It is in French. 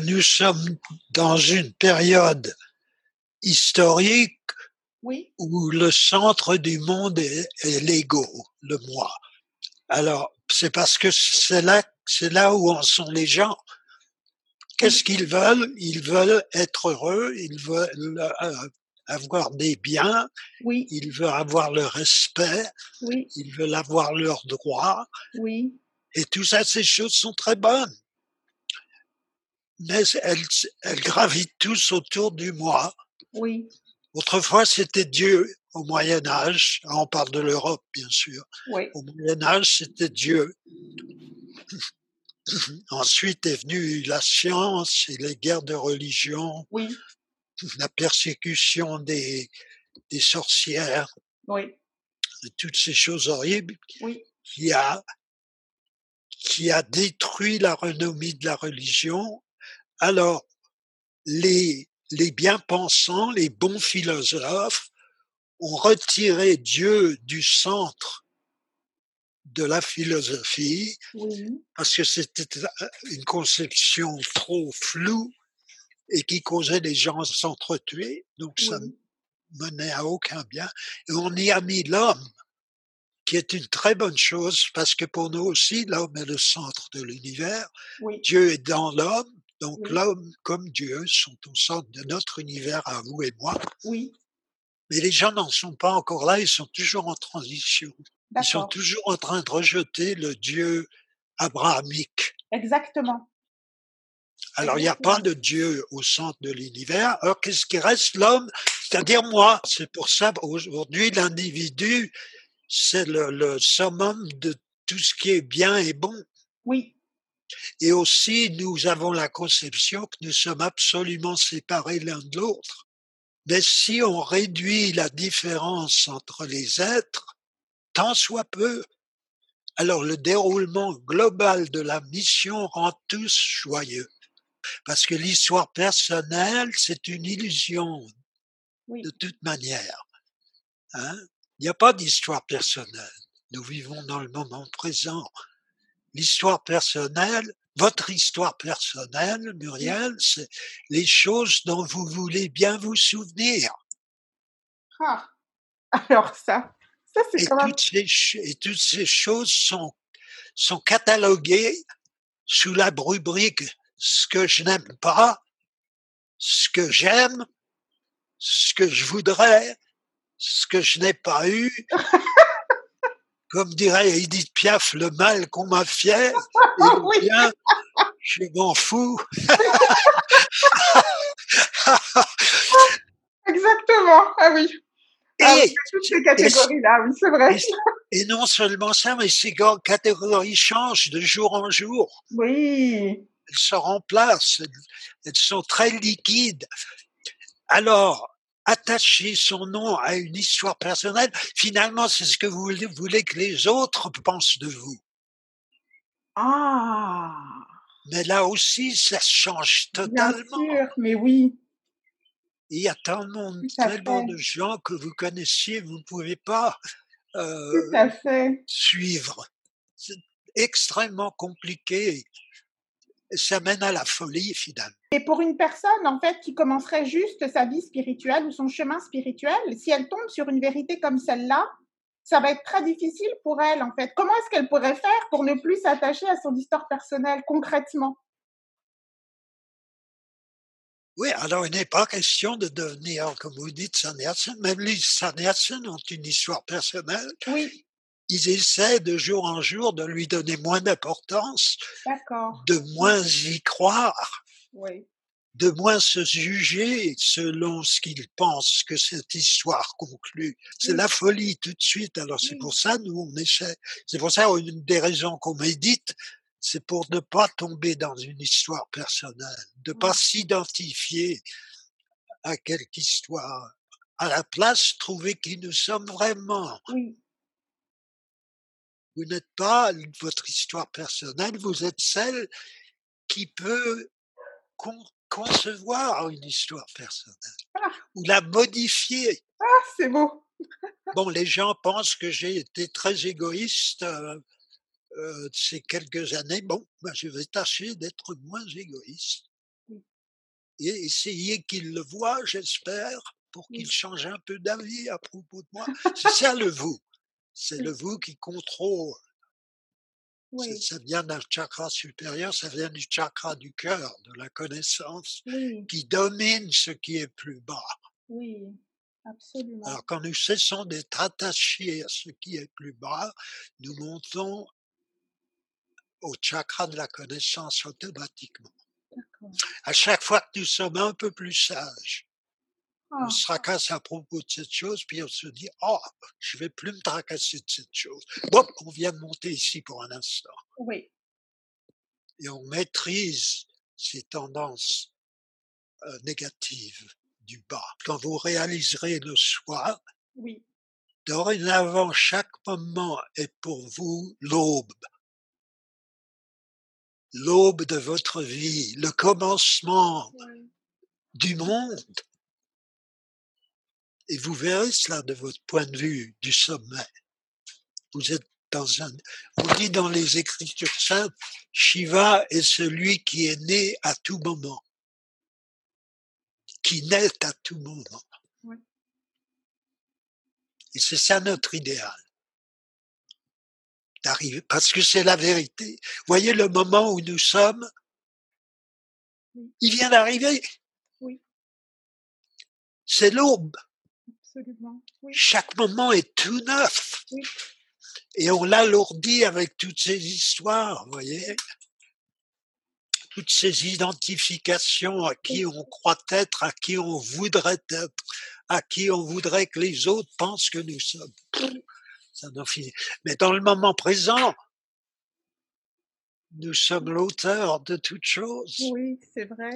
nous sommes dans une période historique Oui, où le centre du monde est, est l'ego, le moi. Alors, c'est parce que c'est là, c'est là où en sont les gens. Qu'est-ce qu'ils veulent? Ils veulent être heureux, ils veulent euh, avoir des biens, oui, ils veulent avoir le respect, oui, ils veulent avoir leurs droits, oui, et tout ça, ces choses sont très bonnes. Mais elles, elles gravitent tous autour du moi. oui, Autrefois, c'était Dieu au Moyen Âge. On parle de l'Europe, bien sûr. oui, Au Moyen Âge, c'était Dieu. Ensuite est venue la science et les guerres de religion, oui, la persécution des, des sorcières, oui, et toutes ces choses horribles oui, qui a, qui a détruit la renommée de la religion. Alors, les, les bien-pensants, les bons philosophes ont retiré Dieu du centre de la philosophie oui, parce que c'était une conception trop floue et qui causait les gens à s'entretuer. Donc ça oui, menait à aucun bien. Et on y a mis l'homme, qui est une très bonne chose parce que pour nous aussi, l'homme est le centre de l'univers. oui, Dieu est dans l'homme. Donc Oui. l'homme comme Dieu sont au centre de notre univers à vous et moi. oui, Mais les gens n'en sont pas encore là, ils sont toujours en transition. Ils sont toujours en train de rejeter le Dieu abrahamique. exactement, Alors, il n'y a pas de Dieu au centre de l'univers. Alors, qu'est-ce qui reste? L'homme, c'est-à-dire moi. C'est pour ça, aujourd'hui, l'individu, c'est le, le summum de tout ce qui est bien et bon. oui, Et aussi, nous avons la conception que nous sommes absolument séparés l'un de l'autre. Mais si on réduit la différence entre les êtres, tant soit peu, alors le déroulement global de la mission rend tous joyeux. Parce que l'histoire personnelle, c'est une illusion oui, de toute manière. Hein? Il n'y a pas d'histoire personnelle. Nous vivons dans le moment présent. L'histoire personnelle, votre histoire personnelle, Muriel, c'est les choses dont vous voulez bien vous souvenir. ah, alors ça, ça c'est quand même, toutes ces, ch- et toutes ces choses sont, sont cataloguées sous la rubrique ce que je n'aime pas, ce que j'aime, ce que je voudrais, ce que je n'ai pas eu. Comme dirait Edith Piaf, le mal qu'on m'a fait, et bien, je m'en fous. exactement, ah oui, ah Et, toutes ces catégories-là, oui, c'est vrai, et, et non seulement ça, mais ces grandes catégories changent de jour en jour. oui, elles se remplacent, elles sont très liquides. Alors, attacher son nom à une histoire personnelle, finalement, c'est ce que vous voulez, que les autres pensent de vous. ah, Mais là aussi, ça change bien totalement. sûr, mais oui, Il y a tellement, tellement de gens que vous connaissiez, vous ne pouvez pas tout euh, à fait, suivre. C'est extrêmement compliqué. Ça mène à la folie, finalement. Et pour une personne, en fait, qui commencerait juste sa vie spirituelle ou son chemin spirituel, si elle tombe sur une vérité comme celle-là, ça va être très difficile pour elle, en fait. Comment est-ce qu'elle pourrait faire pour ne plus s'attacher à son histoire personnelle, concrètement? Oui, alors il n'est pas question de devenir, comme vous dites, sannyasin. Même les sannyasins ont une histoire personnelle. Oui, Ils essaient de jour en jour de lui donner moins d'importance, de moins y croire, Oui, de moins se juger selon ce qu'ils pensent que cette histoire conclut. C'est Oui. la folie tout de suite. Alors c'est pour ça, nous, on essaie. C'est pour ça, une des raisons qu'on médite, c'est pour ne pas tomber dans une histoire personnelle, de pas s'identifier à quelque histoire. À la place, trouver qui nous sommes vraiment. oui, Vous n'êtes pas votre histoire personnelle, vous êtes celle qui peut con- concevoir une histoire personnelle Ah. ou la modifier. ah, c'est beau. Bon, les gens pensent que j'ai été très égoïste euh, euh, ces quelques années. Bon, ben, je vais tâcher d'être moins égoïste. Et essayez qu'il le voie, j'espère, pour qu'il change un peu d'avis à propos de moi. C'est ça le vous. C'est le vous qui contrôle. Ça vient d'un chakra supérieur, ça vient du chakra du cœur, de la connaissance, qui domine ce qui est plus bas. Oui, absolument. Alors quand nous cessons d'être attachés à ce qui est plus bas, nous montons au chakra de la connaissance automatiquement. À chaque fois que nous sommes un peu plus sages, on se ah. tracasse à propos de cette chose, puis on se dit, oh, je vais plus me tracasser de cette chose. Bon, on vient de monter ici pour un instant. Oui. Et on maîtrise ces tendances euh, négatives du bas. Quand vous réaliserez le soi, oui. dorénavant, chaque moment est pour vous l'aube. L'aube de votre vie, le commencement du monde. Et vous verrez cela de votre point de vue du sommet. Vous êtes dans un, on dit dans les écritures saintes, Shiva est celui qui est né à tout moment, qui naît à tout moment. Et c'est ça notre idéal. D'arriver, parce que c'est la vérité. Voyez le moment où nous sommes, il vient d'arriver. Oui. C'est l'aube. Chaque moment est tout neuf. Et on l'alourdit avec toutes ces histoires, vous voyez Toutes ces identifications à qui on croit être, à qui on voudrait être, à qui on voudrait que les autres pensent que nous sommes. Ça. Mais dans le moment présent, nous sommes l'auteur de toutes choses. Oui, c'est vrai.